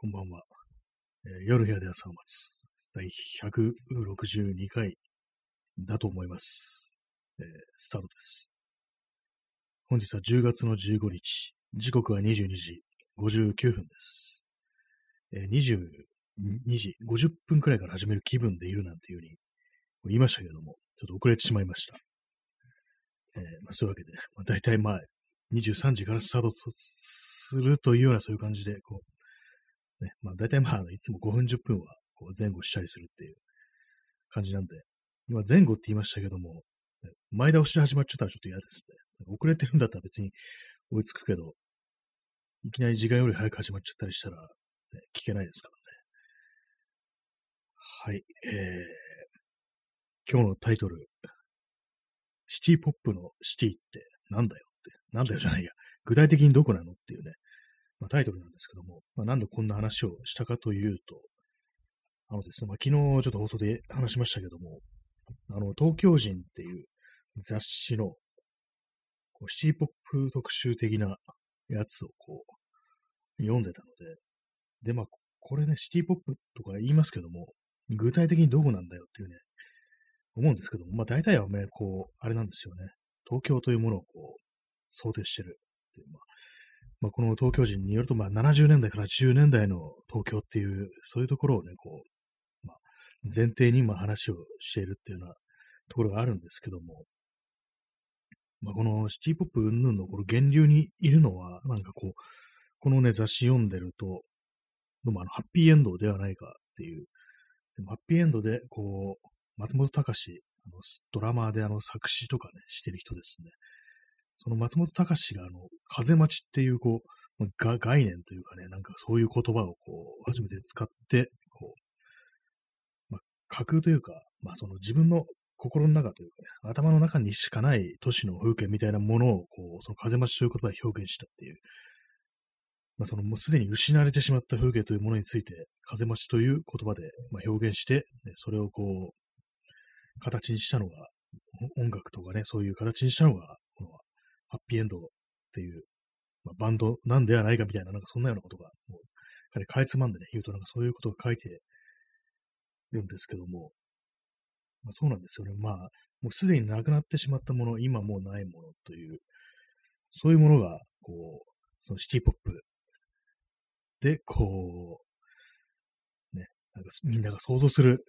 こんばんは。えー夜部屋で朝を待つ。第162回だと思います。えースタートです。本日は10月の15日。時刻は22時59分です。えー22時50分くらいから始める気分でいるなんていうふうに言いましたけども、ちょっと遅れてしまいました。えーまあ、そういうわけで、まあ、大体まあ、23時からスタートするというようなそういう感じで、こう、ね、まあ大体まあ、いつも5分10分はこう前後したりするっていう感じなんで、今前後って言いましたけども、前倒し始まっちゃったらちょっと嫌ですね。遅れてるんだったら別に追いつくけど、いきなり時間より早く始まっちゃったりしたら、ね、聞けないですからね。はい、えー、今日のタイトル、シティポップのシティってなんだよって、なんだよじゃないや、具体的にどこなのっていうね、まあ、タイトルなんですけども、まあ、なんでこんな話をしたかというと、あのですね、まあ、昨日ちょっと放送で話しましたけども、あの、東京人っていう雑誌のこうシティポップ特集的なやつをこう、読んでたので、で、まあ、これね、シティポップとか言いますけども、具体的にどこなんだよっていうね、思うんですけども、まあ大体はね、こう、あれなんですよね。東京というものをこう、想定してるっていう、まあ、まあ、この東京人によると、まあ70年代から80年代の東京っていう、そういうところをね、こう、まあ、前提にま話をしているっていうようなところがあるんですけども、まあ、このシティポップ云々のこの源流にいるのは、なんかこう、このね、雑誌読んでると、どうもあの、ハッピーエンドではないかっていう、でもハッピーエンドで、こう、松本隆、あのドラマーであの作詞とかね、してる人ですね。その松本隆があの、風待ちっていう、こう、まあが概念というかね、なんかそういう言葉をこう、初めて使って、こう、まあ、架空というか、まあその自分の心の中というかね、頭の中にしかない都市の風景みたいなものを、こう、その風待ちという言葉で表現したっていう、まあそのもうすでに失われてしまった風景というものについて、風待ちという言葉で、まあ、表現して、ね、それをこう、形にしたのが、音楽とかね、そういう形にしたのが、ハッピーエンドっていう、まあ、バンドなんではないかみたいな、なんかそんなようなことが、もう、彼かいつまんでね、言うとなんかそういうことが書いてるんですけども、まあ、そうなんですよね。まあ、もうすでになくなってしまったもの、今もうないものという、そういうものが、こう、そのシティポップで、こう、ね、なんかみんなが想像する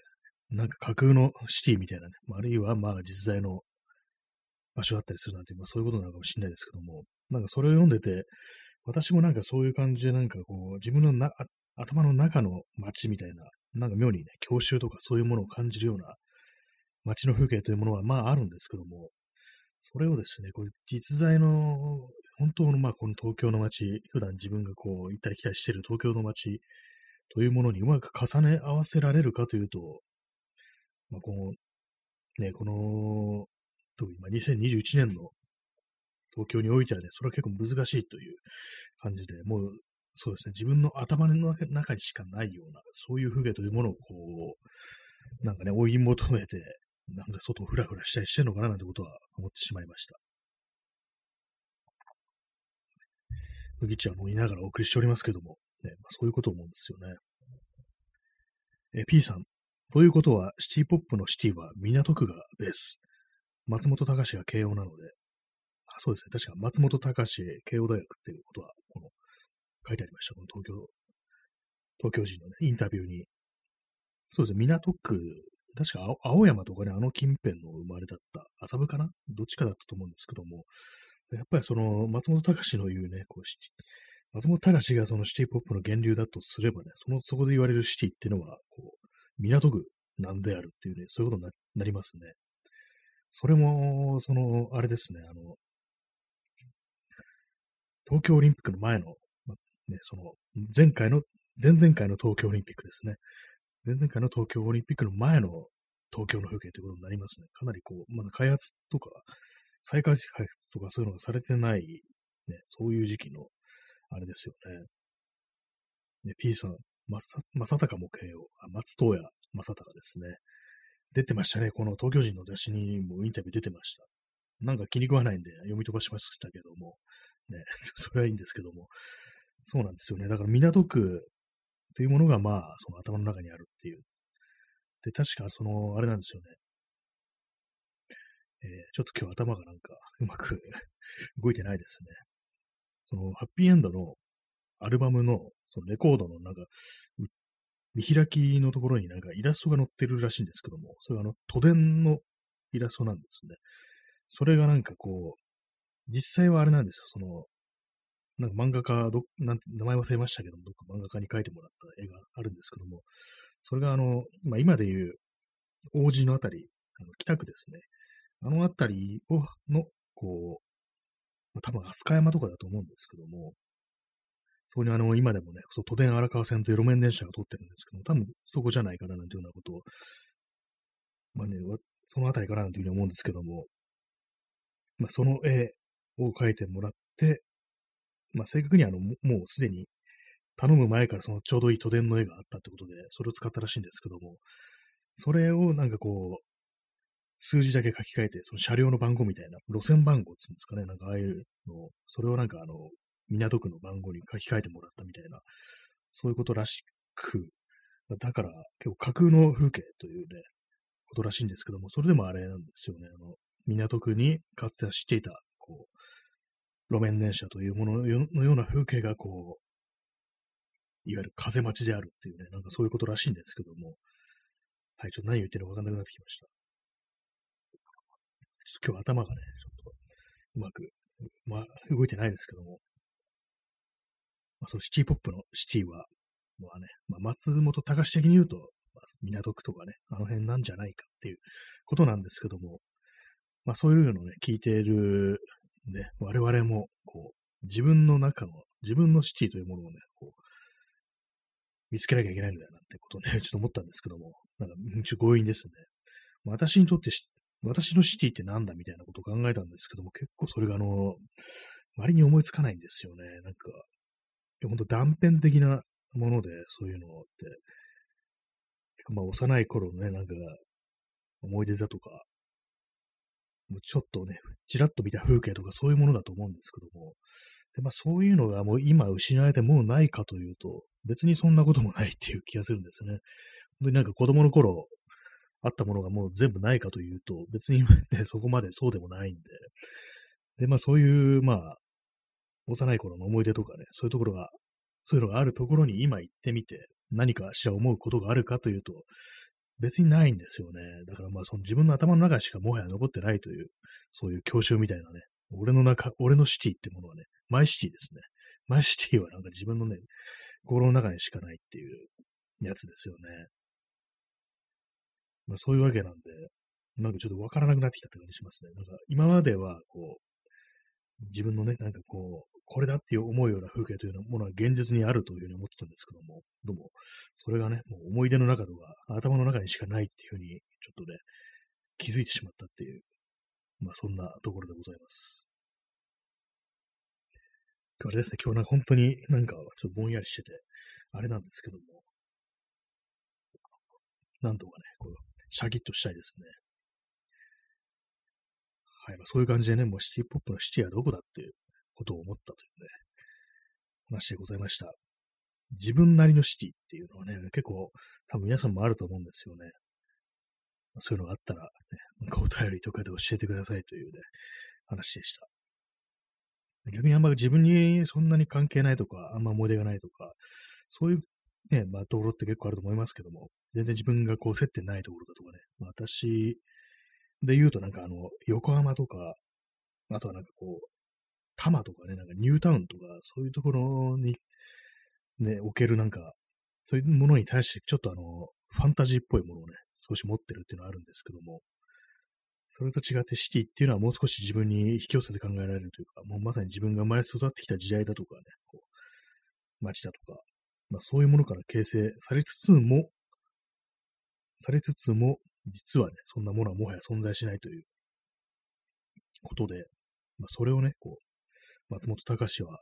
なんか架空のシティみたいなね、まああるいはまあ実在の場所だったりするなんて、まあそういうことなのかもしれないですけども、なんかそれを読んでて、私もなんかそういう感じでなんかこう、自分のな頭の中の街みたいな、なんか妙にね、郷愁とかそういうものを感じるような街の風景というものはまああるんですけども、それをですね、こう実在の、本当のまあこの東京の街、普段自分がこう行ったり来たりしている東京の街というものにうまく重ね合わせられるかというと、まあ、この、ね、この、特にまあ2021年の東京においてはね、それは結構難しいという感じで、もう、そうですね、自分の頭の中にしかないような、そういう風景というものをこう、なんかね、追い求めて、なんか外をふらふらしたりしてるのかななんてことは思ってしまいました。麦茶を飲みながらお送りしておりますけども、ね、まあ、そういうことを思うんですよね。え、P さん、ということは、シティポップのシティは港区がベース。松本隆が慶応なので、あそうですね。確か松本隆慶応大学っていうことは、この、書いてありました。この東京、東京人のね、インタビューに。そうですね。港区、確か青山とかね、あの近辺の生まれだった。麻布かな？どっちかだったと思うんですけども、やっぱりその、松本隆の言うね、こう、松本隆がそのシティポップの源流だとすればね、その、そこで言われるシティっていうのは、こう、港区なんであるっていうね、そういうことになりますね。それも、その、あれですね、あの、東京オリンピックの前の、ま、ね、その、前回の、前々回の東京オリンピックですね。前々回の東京オリンピックの前の東京の風景ということになりますね。かなりこう、まだ開発とか、再開発とかそういうのがされてない、ね、そういう時期の、あれですよね。ね、P さん、まさ、まさたかも慶応、あ松任谷正隆ですね。出てましたね。この東京人の雑誌にもインタビュー出てました。なんか気に食わないんで読み飛ばしましたけども、ね、それはいいんですけども、そうなんですよね。だから港区というものが、まあ、その頭の中にあるっていう。で、確か、その、あれなんですよね。えー、ちょっと今日頭がなんか、うまく 動いてないですね。その、ハッピーエンドのアルバムの、そのレコードのなんか、見開きのところになんかイラストが載ってるらしいんですけども、それはあの、都電のイラストなんですね。それがなんかこう、実際はあれなんですよ、その、なんか漫画家、ど、なんて、名前忘れましたけども、どっか漫画家に描いてもらった絵があるんですけども、それがあの、まあ、今で言う、王子のあたり、あの北区ですね。あのあたりを、の、こう、まあ、多分飛鳥山とかだと思うんですけども、そこにあの、今でもね、そう、都電荒川線という路面電車が通ってるんですけども、多分そこじゃないかななんていうようなことを、まあね、そのあたりかななんていうふうに思うんですけども、まあ、その絵を描いてもらって、まあ、正確にあの、もうすでに頼む前からそのちょうどいい都電の絵があったってことで、それを使ったらしいんですけども、それをなんかこう、数字だけ書き換えて、その車両の番号みたいな、路線番号っていうんですかね、なんかああいうのそれをなんかあの、港区の番号に書き換えてもらったみたいな、そういうことらしく、だから結構架空の風景というね、ことらしいんですけども、それでもあれなんですよね、あの、港区にかつては知っていた、こう、路面電車というもののような風景がこう、いわゆる風待ちであるっていうね、なんかそういうことらしいんですけども、はい、ちょっと何言ってるかわかんなくなってきました。ちょっと今日頭がね、ちょっとうまく、まあ、動いてないですけども、まあ、そのシティポップのシティは、まあね、まあ、松本隆的に言うと、まあ、港区とかね、あの辺なんじゃないかっていうことなんですけども、まあそういうのをね、聞いている、ね、我々も、こう、自分の中の、自分のシティというものをね、こう、見つけなきゃいけないんだよなってことをね、ちょっと思ったんですけども、なんか、ちょ強引ですね。私にとって私のシティってなんだみたいなことを考えたんですけども、結構それがあの、割に思いつかないんですよね。なんか、ほんと断片的なもので、そういうのって、結構まあ幼い頃のね、なんか、思い出だとか、もうちょっとね、ちらっと見た風景とかそういうものだと思うんですけども、でまあそういうのがもう今失われてもうないかというと、別にそんなこともないっていう気がするんですね。本当になんか子供の頃あったものがもう全部ないかというと、別に、ね、そこまでそうでもないんで、で、まあそういう、まあ、幼い頃の思い出とかね、そういうところが、そういうのがあるところに今行ってみて、何かしら思うことがあるかというと、別にないんですよね。だからまあその自分の頭の中しかもはや残ってないという、そういう教習みたいなね、俺の中、俺のシティってものはね、マイシティですね。マイシティはなんか自分のね、心の中にしかないっていうやつですよね。まあそういうわけなんで、なんかちょっとわからなくなってきたって感じしますね。なんか今まではこう、自分のね、なんかこう、これだっていう思うような風景というものは現実にあるというふうに思ってたんですけども、どうも、それがね、もう思い出の中とか、頭の中にしかないっていうふうに、ちょっとね、気づいてしまったっていう、まあそんなところでございます。あれですね、今日なんか本当になんかちょっとぼんやりしてて、あれなんですけども、なんとかね、こう、シャキッとしたいですね。はい、まあ、そういう感じでね、もうシティポップのシティはどこだっていうことを思ったというね、話でございました。自分なりのシティっていうのはね、結構多分皆さんもあると思うんですよね。そういうのがあったら、ね、なんかお便りとかで教えてくださいというね、話でした。逆にあんま自分にそんなに関係ないとか、あんま思い出がないとか、そういうね、まあ、ところって結構あると思いますけども、全然自分がこう接点ないところだとかね、まあ、私で言うとなんかあの、横浜とか、あとはなんかこう、多摩とかね、なんかニュータウンとか、そういうところに、ね、置けるなんか、そういうものに対して、ちょっとあの、ファンタジーっぽいものをね、少し持ってるっていうのはあるんですけども、それと違ってシティっていうのはもう少し自分に引き寄せて考えられるというか、もうまさに自分が生まれ育ってきた時代だとかね、こう街だとか、まあそういうものから形成されつつも、されつつも、実はね、そんなものはもはや存在しないということで、まあそれをね、こう、松本隆は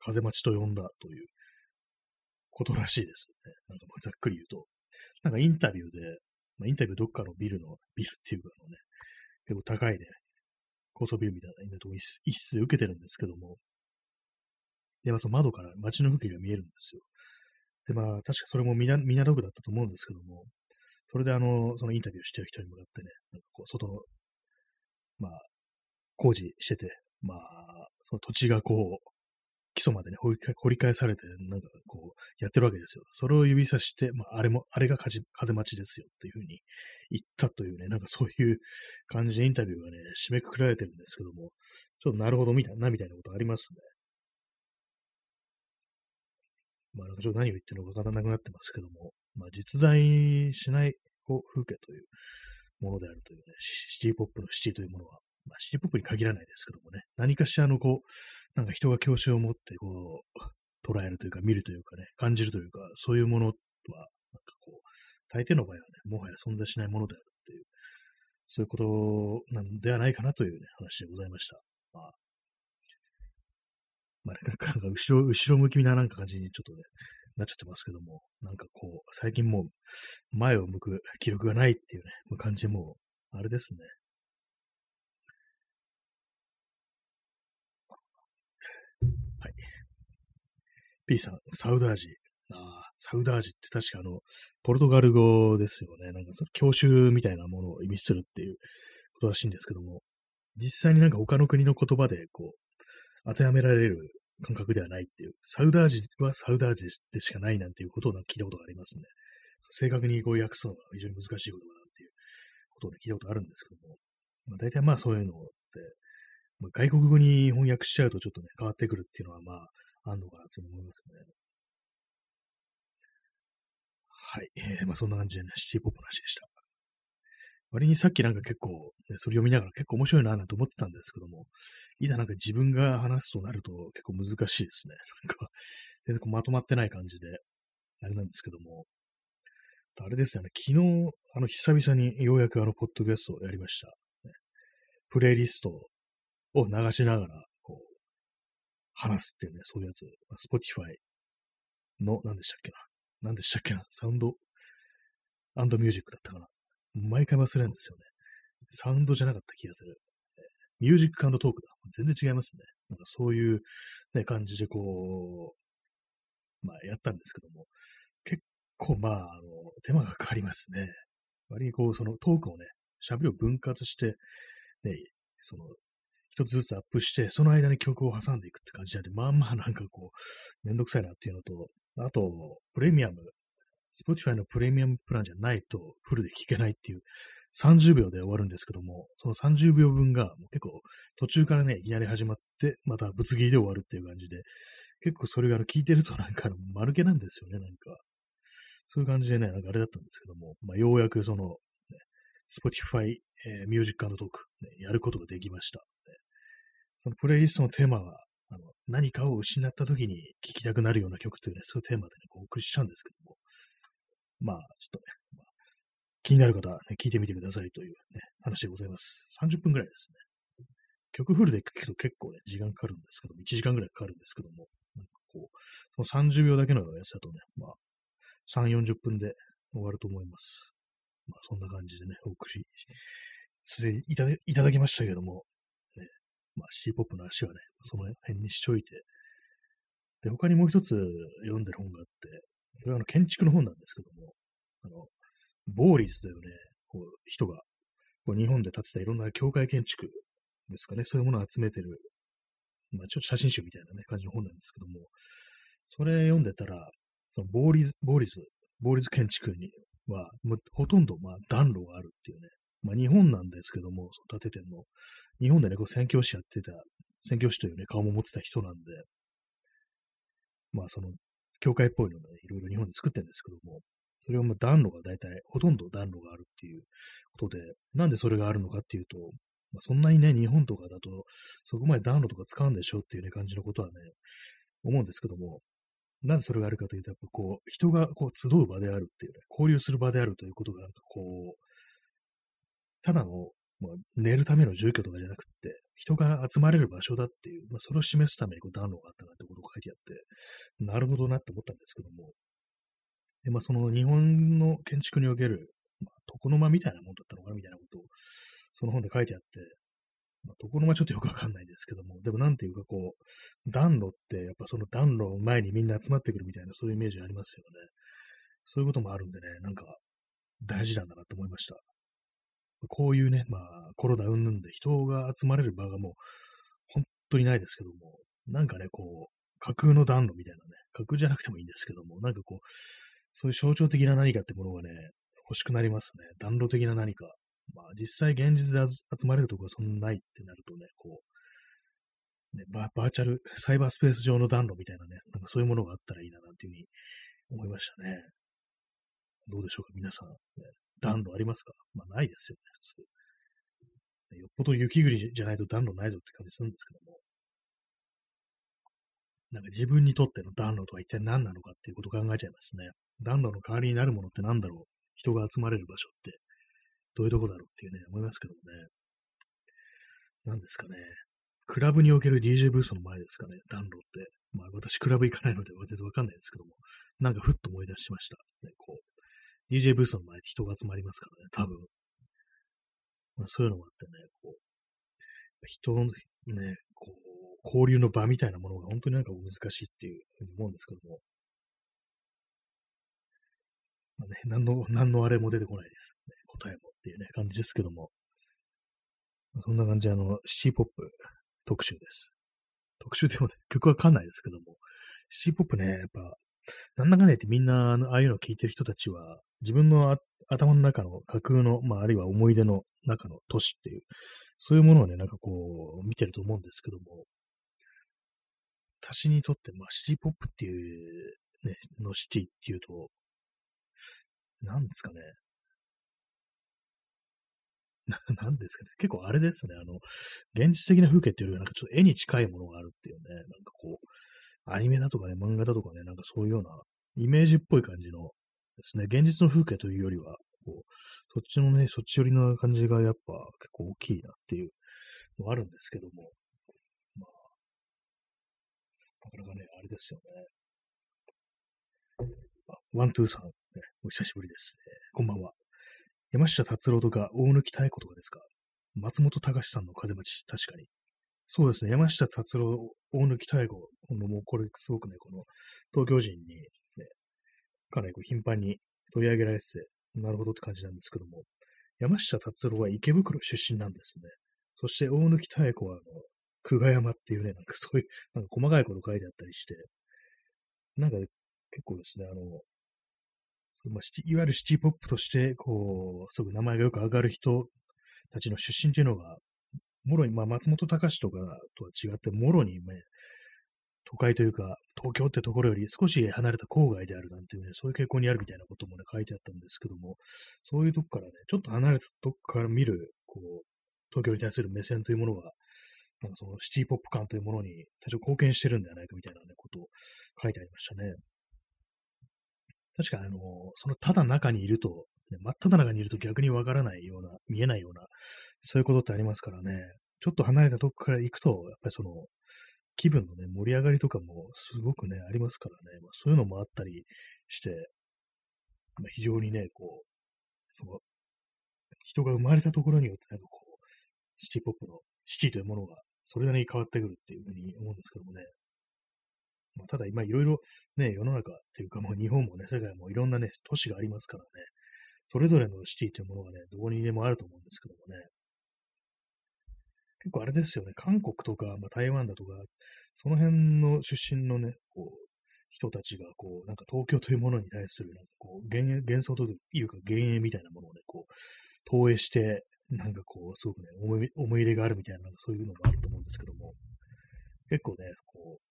風待ちと呼んだということらしいですね。なんかざっくり言うと。なんかインタビューで、まあ、インタビューどっかのビルの、ビルっていうかのね、結構高いね、高層ビルみたいなとこ一室で受けてるんですけども、で、まあ、その窓から街の風景が見えるんですよ。で、まあ、確かそれもミナミナログだったと思うんですけども、それであの、そのインタビューしてる人に向かってね、なんかこう、外の、まあ、工事してて、まあ、その土地がこう、基礎までね、掘り掘り返されて、なんかこう、やってるわけですよ。それを指さして、まあ、あれも、あれが風待ちですよっていうふうに言ったというね、なんかそういう感じでインタビューがね、締めくくられてるんですけども、ちょっとなるほどみたいな、みたいなことありますね。まあ、なんかちょっと何を言ってるのかわからなくなってますけども、まあ、実在しない風景というものであるというね、シティポップのシティというものは、まあ、シティポップに限らないですけどもね、何かしらのこう、なんか人が教師を持ってこう、捉えるというか、見るというかね、感じるというか、そういうものは、なんかこう、大抵の場合はね、もはや存在しないものであるっていう、そういうことなんではないかなというね、話でございました。まあ、まあ、なんか後ろ、後ろ向きななんか感じにちょっとね、なっちゃってますけども、なんかこう、最近もう前を向く記録がないっていうね、感じも、あれですね。P さん、サウダージ。ああ、サウダージって確かあの、ポルトガル語ですよね。なんかその教習みたいなものを意味するっていうことらしいんですけども、実際になんか他の国の言葉でこう、当てはめられる感覚ではないっていう、サウダージはサウダージでしかないなんていうことを聞いたことがありますね。正確にこう訳すのが非常に難しいことだなっていうことを、ね、聞いたことあるんですけども、まあ、大体まあそういうのって、ま、外国語に翻訳しちゃうとちょっとね、変わってくるっていうのはまあ、あんのかなと思いますね。はい。えー、まあそんな感じでね、シティポップの話でした。割にさっきなんか結構、ね、それ読みながら結構面白いななんて思ってたんですけども、いざなんか自分が話すとなると結構難しいですね。なんか、全然こうまとまってない感じで、あれなんですけども、あれですよね、昨日、あの、久々にようやくあの、ポッドキャストをやりました。プレイリストを流しながら、話すっていうね、そういうやつ、Spotify の、何でしたっけな。何でしたっけな。サウンドアンドミュージックだったかな。毎回忘れるんですよね。サウンドじゃなかった気がする。ミュージックトークだ。全然違いますね。なんかそういう、ね、感じでこう、まあやったんですけども、結構まあ、あの、手間がかかりますね。割にこう、そのトークをね、喋りを分割して、ね、その、一つずつアップして、その間に曲を挟んでいくって感じなんで、まあまあなんかこう、めんどくさいなっていうのと、あと、プレミアム Spotify のプレミアムプランじゃないとフルで聴けないっていう30秒で終わるんですけども、その30秒分が結構途中からね、いきなり始まって、またぶつ切りで終わるっていう感じで、結構それが聞いてるとなんか丸気なんですよね、なんか。そういう感じでね、なんかあれだったんですけども、まあ、ようやくその、ね、Spotify、えー、ミュージックトーク、ね、やることができました、そのプレイリストのテーマは、あの何かを失った時に聴きたくなるような曲というね、そういうテーマでね、お送りしたんですけども、まあ、ちょっとね、まあ、気になる方は、ね、聞いてみてくださいという、ね、話でございます。30分くらいですね。曲フルで聞くと結構ね、時間かかるんですけども、1時間くらいかかるんですけども、なんかこう、その30秒だけのやつだとね、まあ、3、40分で終わると思います。まあ、そんな感じでね、お送りすでいたいただきましたけども、まあ、C ポップの話はね、その辺にしといて、で、他にもう一つ読んでる本があって、それはあの建築の本なんですけども、あの、ボーリスというね、こう人が、こう日本で建てたいろんな教会建築ですかね、そういうものを集めてる、まあちょっと写真集みたいなね、感じの本なんですけども、それ読んでたら、そのボーリズ、ボーリズ、ボーリズ建築には、ほとんどまあ暖炉があるっていうね、まあ日本なんですけども、その建ててんの、日本でね、こう宣教師やってた、宣教師というね、顔も持ってた人なんで、まあその教会っぽいのね、いろいろ日本で作ってるんですけども、それはもう暖炉が大体、ほとんど暖炉があるっていうことで、なんでそれがあるのかっていうと、まあ、そんなにね、日本とかだと、そこまで暖炉とか使うんでしょうっていうね、感じのことはね、思うんですけども、なぜそれがあるかというと、やっぱこう、人がこう集う場であるっていうね、交流する場であるということが、なんかこう、ただのまあ、寝るための住居とかじゃなくて、人が集まれる場所だっていう、まあ、それを示すためにこう暖炉があったなってことを書いてあって、なるほどなって思ったんですけども、で、まあ、その日本の建築における、まあ、床の間みたいなもんだったのかなみたいなことを、その本で書いてあって、まあ、ところがちょっとよくわかんないですけども、でもなんていうかこう、暖炉って、やっぱその暖炉前にみんな集まってくるみたいな、そういうイメージありますよね。そういうこともあるんでね、なんか、大事なんだなと思いました。こういうね、まあ、コロナ云々で人が集まれる場がもう、本当にないですけども、なんかね、こう、架空の暖炉みたいなね、架空じゃなくてもいいんですけども、なんかこう、そういう象徴的な何かってものがね、欲しくなりますね。暖炉的な何か。まあ、実際現実で集まれるところはそんなないってなるとね、こう、ね、バーチャル、サイバースペース上の暖炉みたいなね、なんかそういうものがあったらいいななんていうふうに思いましたね。どうでしょうか、皆さん。暖炉ありますか？まあ、ないですよね、普通。よっぽど雪国じゃないと暖炉ないぞって感じするんですけども。なんか自分にとっての暖炉とは一体何なのかっていうことを考えちゃいますね。暖炉の代わりになるものって何だろう？人が集まれる場所ってどういうとこだろうっていうね、思いますけどもね。何ですかね。クラブにおける DJ ブースの前ですかね、暖炉って。まあ私クラブ行かないので全然わかんないですけども、なんかふっと思い出しました。ね、こう、DJ ブースの前って人が集まりますからね、多分。まあ、そういうのもあってね、こう、人のね、こう、交流の場みたいなものが本当になんか難しいっていうふうに思うんですけども。まあね、何の、何のあれも出てこないです、ね。答えもっていうね、感じですけども。そんな感じで、あの、シティポップ特集です。特集でもね、曲わかんないですけども、シティポップね、やっぱ、なんだかんだ言ってみんな、ああいうのを聴いてる人たちは、自分の頭の中の架空の、まあ、あるいは思い出の中の都市っていう、そういうものをね、なんかこう、見てると思うんですけども、私にとって、まあ、シティポップっていう、ね、のシティっていうと、何ですかね。な、なんですかね。結構あれですね。あの、現実的な風景っていうよりは、なんかちょっと絵に近いものがあるっていうね。なんかこう、アニメだとかね、漫画だとかね、なんかそういうようなイメージっぽい感じのですね、現実の風景というよりは、こう、そっちのね、そっち寄りの感じがやっぱ結構大きいなっていうのがあるんですけども、まあ、なかなかね、あれですよね。あ、ワントゥーさん、ね、お久しぶりです、えー、こんばんは。山下達郎とか大貫妙子とかですか？松本隆さんの風待ち、確かに。そうですね、山下達郎、大貫妙子、このもうこれすごくね、この東京人に、ね、かなりこう頻繁に取り上げられてて、なるほどって感じなんですけども、山下達郎は池袋出身なんですね。そして大貫妙子は、あの、久我山っていうね、なんかそういう、なんか細かいこと書いてあったりして、なんか結構ですね、あの、そうまあ、いわゆるシティポップとして、こう、すぐ名前がよく上がる人たちの出身っていうのが、もろに、まあ、松本隆とかとは違って、もろにね、都会というか、東京ってところより少し離れた郊外であるなんていうね、そういう傾向にあるみたいなこともね、書いてあったんですけども、そういうとこからね、ちょっと離れたとこから見る、こう、東京に対する目線というものが、なんかそのシティポップ感というものに多少貢献してるんではないかみたいなね、ことを書いてありましたね。確かあの、そのただ中にいると、ね、真っ只中にいると逆にわからないような、見えないような、そういうことってありますからね、ちょっと離れたとこから行くと、やっぱりその、気分のね、盛り上がりとかもすごくね、ありますからね、まあ、そういうのもあったりして、まあ、非常にね、こう、その、人が生まれたところによって、なんかこう、シティポップの、シティというものが、それなりに変わってくるっていうふうに思うんですけどもね。まあ、ただ今いろいろね、世の中っていうかもう日本もね、世界もいろんなね、都市がありますからね、それぞれのシティというものがね、どこにでもあると思うんですけどもね。結構あれですよね、韓国とか、まあ、台湾だとか、その辺の出身のね、こう、人たちが、こう、なんか東京というものに対する、なんかこう、幻幻想というか、幻影みたいなものをね、こう、投影して、なんかこう、すごくね、思い思い入れがあるみたいな、なんかそういうのもあると思うんですけども、結構ね、こう、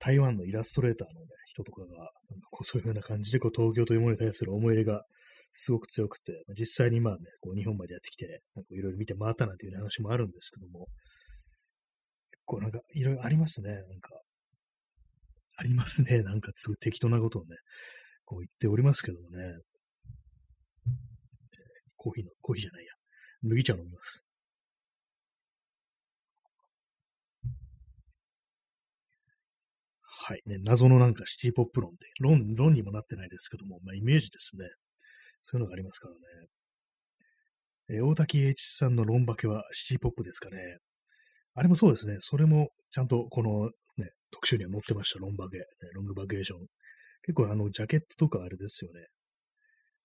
台湾のイラストレーターの、ね、人とかが、なんかこうそういうような感じでこう東京というものに対する思い入れがすごく強くて、実際にまあね、こう日本までやってきて、いろいろ見て回ったなんていう話もあるんですけども、結構なんかいろいろありますね、なんか。ありますね、なんかすごい適当なことをね、こう言っておりますけどもね。コーヒーの、コーヒーじゃないや。麦茶飲みます。はい。ね、謎のなんかシティポップ論って、論、論にもなってないですけども、まあイメージですね。そういうのがありますからね。えー大滝栄一さんのロンバケはシティポップですかね。あれもそうですね。それもちゃんとこのね、特集には載ってました。ロンバケ、ねロングバケーション。結構あの、ジャケットとかあれですよね。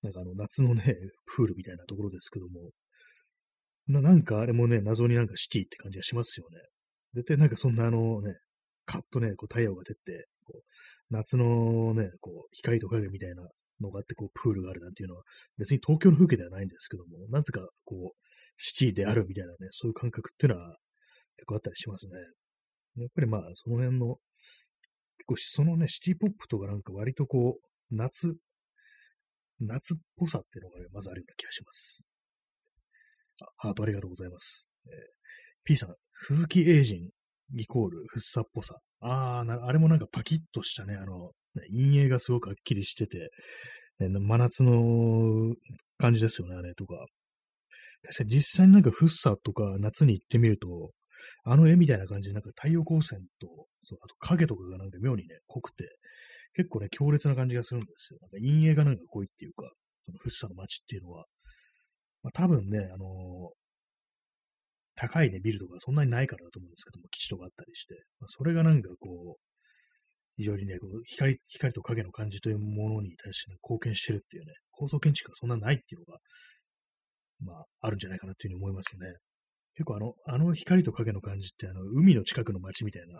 なんかあの、夏のね、プールみたいなところですけども、ななんかあれもね、謎になんかシティって感じがしますよね。絶対なんかそんなあのね、カッとね、こう太陽が出て、こう夏のね、こう光と影みたいなのがあって、こうプールがあるなんていうのは、別に東京の風景ではないんですけども、なぜかこう、シティであるみたいなね、そういう感覚っていうのは結構あったりしますね。やっぱりまあ、その辺の、結構そのね、シティポップとかなんか割とこう、夏、夏っぽさっていうのがね、まずあるような気がします。あ、ハートありがとうございます。えー P さん、鈴木英人イコールフッサっぽさ。あーな、あれもなんかパキッとしたね、あの、陰影がすごくはっきりしてて、ね、真夏の感じですよね、あれとか。確かに実際になんかフッサとか夏に行ってみると、あの絵みたいな感じで、なんか太陽光線と、そうあと影とかがなんか妙にね、濃くて、結構ね、強烈な感じがするんですよ。なんか陰影がなんか濃いっていうか、そのフッサの街っていうのは。まあ多分ね、あのー高いね、ビルとかそんなにないからだと思うんですけども、基地とかあったりして、まあ、それがなんかこう、非常にね、こう光、光と影の感じというものに対して、ね、貢献してるっていうね、高層建築がそんなないっていうのが、まあ、あるんじゃないかなっていうふうに思いますね。結構あの、あの光と影の感じって、あの、海の近くの街みたいな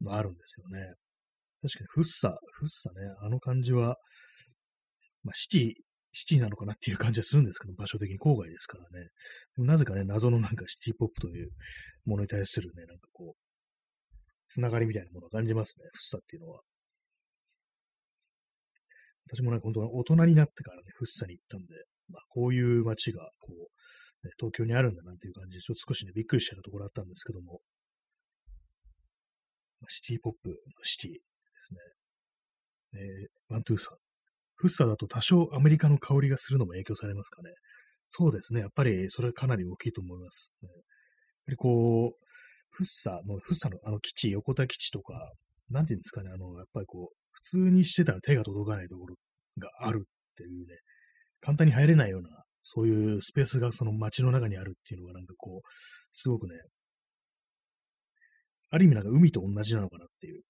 のあるんですよね。確かに、フッサ、フッサね、あの感じは、まあ、シティ、シティなのかなっていう感じはするんですけど、場所的に郊外ですからね。でもなぜかね、謎のなんかシティポップというものに対するね、なんかこう、つながりみたいなものを感じますね、フッサっていうのは。私もね、本当大人になってからね、フッサに行ったんで、まあ、こういう街が、こう、ね、東京にあるんだなんていう感じで、ちょっと少しね、びっくりしたところあったんですけども、まあ、シティポップのシティですね。えー、ワントゥーさん。フッサだと多少アメリカの香りがするのも影響されますかね。そうですね。やっぱりそれはかなり大きいと思います。ね、やっぱりこう、フッサ、もうフッサのあの基地、横田基地とか、なんていうんですかね、あの、やっぱりこう、普通にしてたら手が届かないところがあるっていうね、簡単に入れないような、そういうスペースがその街の中にあるっていうのがなんかこう、すごくね、ある意味なんか海と同じなのかなっていう。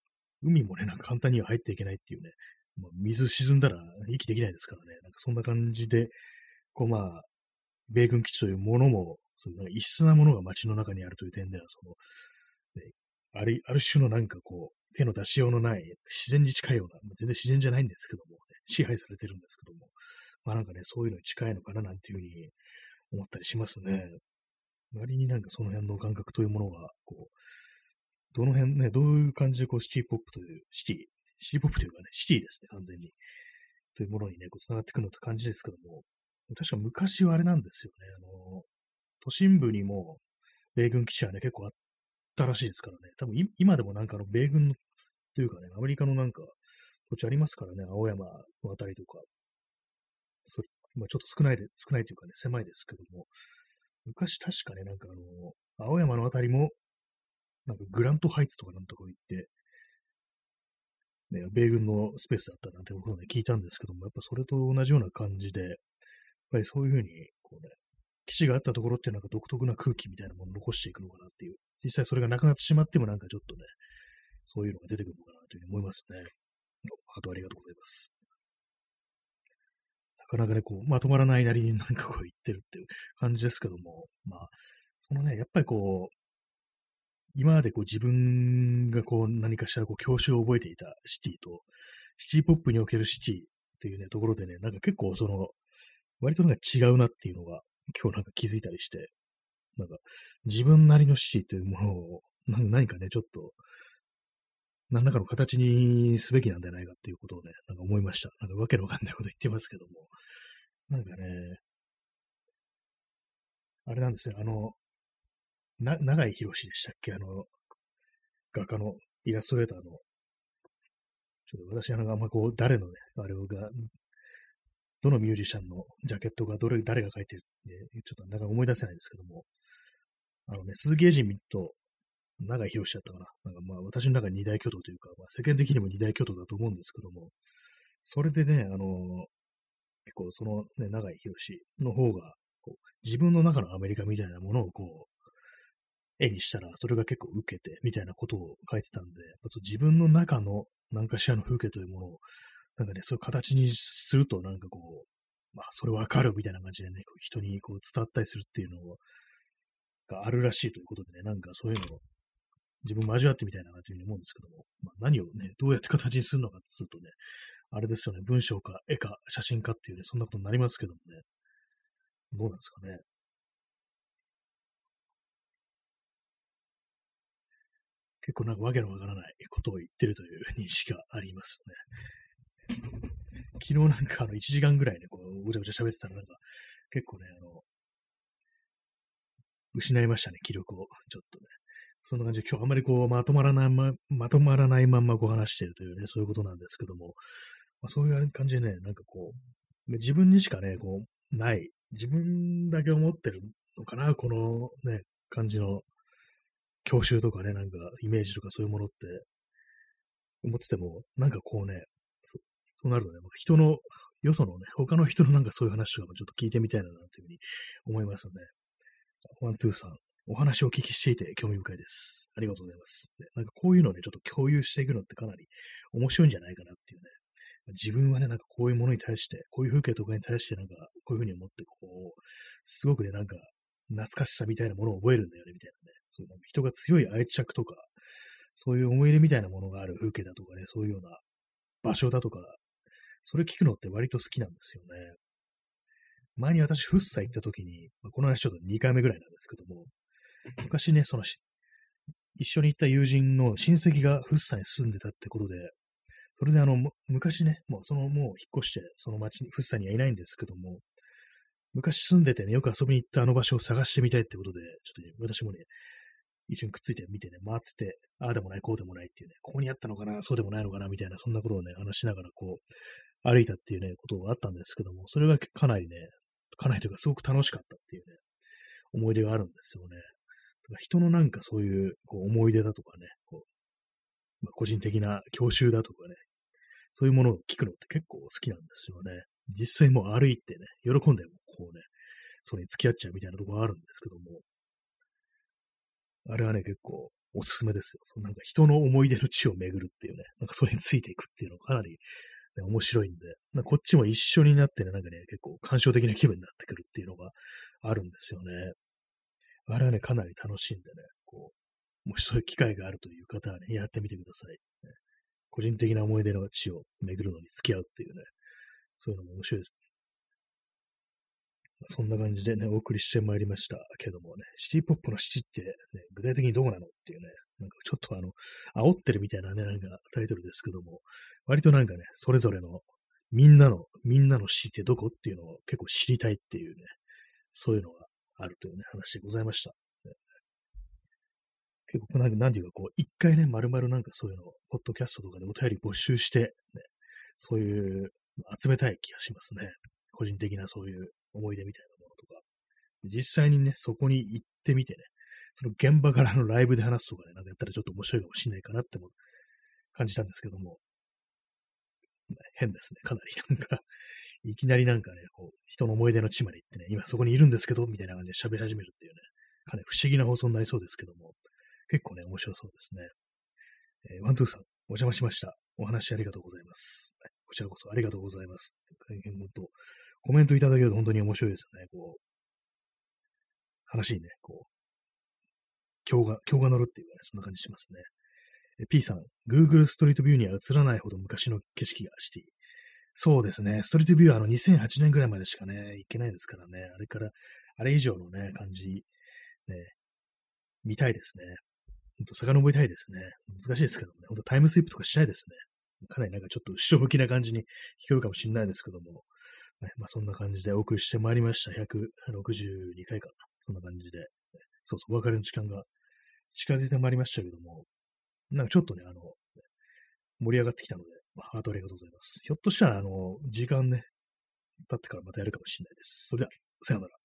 海もね、なんか簡単には入っていけないっていうね、まあ、水沈んだら息できないですからね、なんかそんな感じで、こうまあ、米軍基地というものも、そういうなんか異質なものが街の中にあるという点では、その、ね、ある、ある種のなんかこう、手の出しようのない自然に近いような、全然自然じゃないんですけども、ね、支配されてるんですけども、まあなんかね、そういうのに近いのかななんていうふうに思ったりしますね。割になんかその辺の感覚というものが、こう、どの辺ね、どういう感じでこうシティポップという、シティ、シティポップというかね、シティですね、完全に。というものにね、こう繋がってくるのって感じですけども、確か昔はあれなんですよね、あの、都心部にも米軍基地はね、結構あったらしいですからね、多分今でもなんかあの米軍、というかね、アメリカのなんか土地ありますからね、青山のあたりとか、そまあ、ちょっと少ないで、少ないというかね、狭いですけども、昔確かね、なんかあの、青山のあたりも、なんかグラントハイツとかなんとか行って、ね、米軍のスペースだったなんてことをね、聞いたんですけども、やっぱそれと同じような感じで、やっぱりそういうふうに、こうね、基地があったところっていうなんか独特な空気みたいなものを残していくのかなっていう、実際それがなくなってしまってもなんかちょっとね、そういうのが出てくるのかなというふうに思いますね。あとありがとうございます。なかなかね、こう、まとまらないなりになんかこう言ってるっていう感じですけども、まあ、そのね、やっぱりこう、今までこう自分がこう何かしらこう教習を覚えていたシティと、シティポップにおけるシティっていうね、ところでね、なんか結構その、割となんか違うなっていうのが今日なんか気づいたりして、なんか自分なりのシティというものを何かね、ちょっと、何らかの形にすべきなんじゃないかっていうことをね、なんか思いました。なんかわけのわかんないこと言ってますけども。なんかね、あれなんですよ、あの、な、長井博でしたっけ？あの、画家のイラストレーターの、ちょっと私、あの、あんまこう、誰のね、あれが、どのミュージシャンのジャケットがどれ、誰が書いてるって、ちょっとなんか思い出せないですけども、あのね、鈴木エジミと長井博士だったかな。なんかまあ、私の中に二大巨頭というか、まあ、世間的にも二大巨頭だと思うんですけども、それでね、あの、結構そのね、長井博士の方が、こう自分の中のアメリカみたいなものをこう、絵にしたら、それが結構受けて、みたいなことを書いてたんで、自分の中の何かしらの風景というものを、なんかね、そういう形にすると、なんかこう、まあ、それわかるみたいな感じでね、人にこう伝わったりするっていうのがあるらしいということでね、なんかそういうのを自分交わってみたいなというふうに思うんですけども、まあ、何をね、どうやって形にするのかっていうとね、あれですよね、文章か絵か写真かっていうね、そんなことになりますけどもね、どうなんですかね。結構なんかわけのわからないことを言ってるという認識がありますね。昨日なんかあの1時間ぐらいね、こう、ごちゃごちゃ喋ってたらなんか、結構ね、あの、失いましたね、気力を。ちょっとね。そんな感じで、今日あんまりこう、まとまらないま、まとまらないまんまこう話してるというね、そういうことなんですけども、まあ、そういう感じでね、なんかこう、自分にしかね、こう、ない、自分だけ思ってるのかな、このね、感じの教習とかね、なんかイメージとかそういうものって思ってても、なんかこうね、そうなるとね、人の、よそのね、他の人のなんかそういう話とかもちょっと聞いてみたいな、なんていうふうに思いますね。ワン、ツーさん。お話をお聞きしていて興味深いです。ありがとうございます。なんかこういうのをね、ちょっと共有していくのってかなり面白いんじゃないかなっていうね。自分はね、なんかこういうものに対して、こういう風景とかに対してなんか、こういうふうに思って、こう、すごくね、なんか、懐かしさみたいなものを覚えるんだよね、みたいなね。そういう人が強い愛着とか、そういう思い入れみたいなものがある風景だとかね、そういうような場所だとか、それ聞くのって割と好きなんですよね。前に私、フッサ行った時に、まあ、この話ちょっと2回目ぐらいなんですけども、昔ね、その一緒に行った友人の親戚がフッサに住んでたってことで、それであの、昔ね、もうそのもう引っ越して、その町に、フッサにはいないんですけども、昔住んでてね、よく遊びに行ったあの場所を探してみたいってことで、ちょっとね、私もね、一緒にくっついてみてね、回ってて、ああでもない、こうでもないっていうね、ここにあったのかな、そうでもないのかな、みたいな、そんなことをね、話しながらこう、歩いたっていうね、ことがあったんですけども、それがかなりね、かなりというかすごく楽しかったっていうね、思い出があるんですよね。人のなんかそういうこう思い出だとかね、こうまあ、個人的な教習だとかね、そういうものを聞くのって結構好きなんですよね。実際もう歩いてね、喜んでこうね、それに付き合っちゃうみたいなところがあるんですけども、あれはね、結構おすすめですよ。そのなんか人の思い出の地を巡るっていうね、なんかそれについていくっていうのがかなり、ね、面白いんで、こっちも一緒になってね、なんかね、結構感傷的な気分になってくるっていうのがあるんですよね。あれはね、かなり楽しいんでね、こう、もしそういう機会があるという方はね、やってみてください。ね、個人的な思い出の地を巡るのに付き合うっていうね、そういうのも面白いです。そんな感じでね、お送りしてまいりましたけどもね、シティポップのシティって、ね、具体的にどこなのっていうね、なんかちょっとあの、煽ってるみたいなね、なんかタイトルですけども、割となんかね、それぞれのみんなの、みんなの死ってどこっていうのを結構知りたいっていうね、そういうのがあるというね、話でございました。結構なんか、なんていうかこう、一回ね、丸々なんかそういうのを、ポッドキャストとかでお便り募集して、ね、そういう集めたい気がしますね。個人的なそういう思い出みたいなものとか。実際にね、そこに行ってみてね、その現場からのライブで話すとかね、なんかやったらちょっと面白いかもしれないかなっても感じたんですけども、変ですね、かなり。なんか、いきなりなんかね、こう、人の思い出の地まで行ってね、今そこにいるんですけど、みたいな感じで喋り始めるっていうね、かなり不思議な放送になりそうですけども、結構ね、面白そうですね。えー、ワントゥーさん、お邪魔しました。お話ありがとうございます。こちらこそありがとうございます。大変本当、コメントいただけると本当に面白いですね。こう、話にね、こう、今日が、今日が乗るっていうかね、そんな感じしますね。P さん、Google ストリートビューには映らないほど昔の景色がシティ。そうですね。ストリートビューはあの2008年ぐらいまでしかね、行けないですからね。あれから、あれ以上のね、感じ、ね、見たいですね。ほんと遡りたいですね。難しいですけどもね。ほんとタイムスイップとかしたいですね。かなりなんかちょっと後ろ向きな感じに聞こえるかもしれないですけども。ね、まあそんな感じでお送りしてまいりました。162回かな。そんな感じで。そうそう、お別れの時間が近づいてまいりましたけども、なんかちょっとね、あの、盛り上がってきたので、まあ、ハートありがとうございます。ひょっとしたら、あの、時間ね、経ってからまたやるかもしれないです。それでは、さよなら。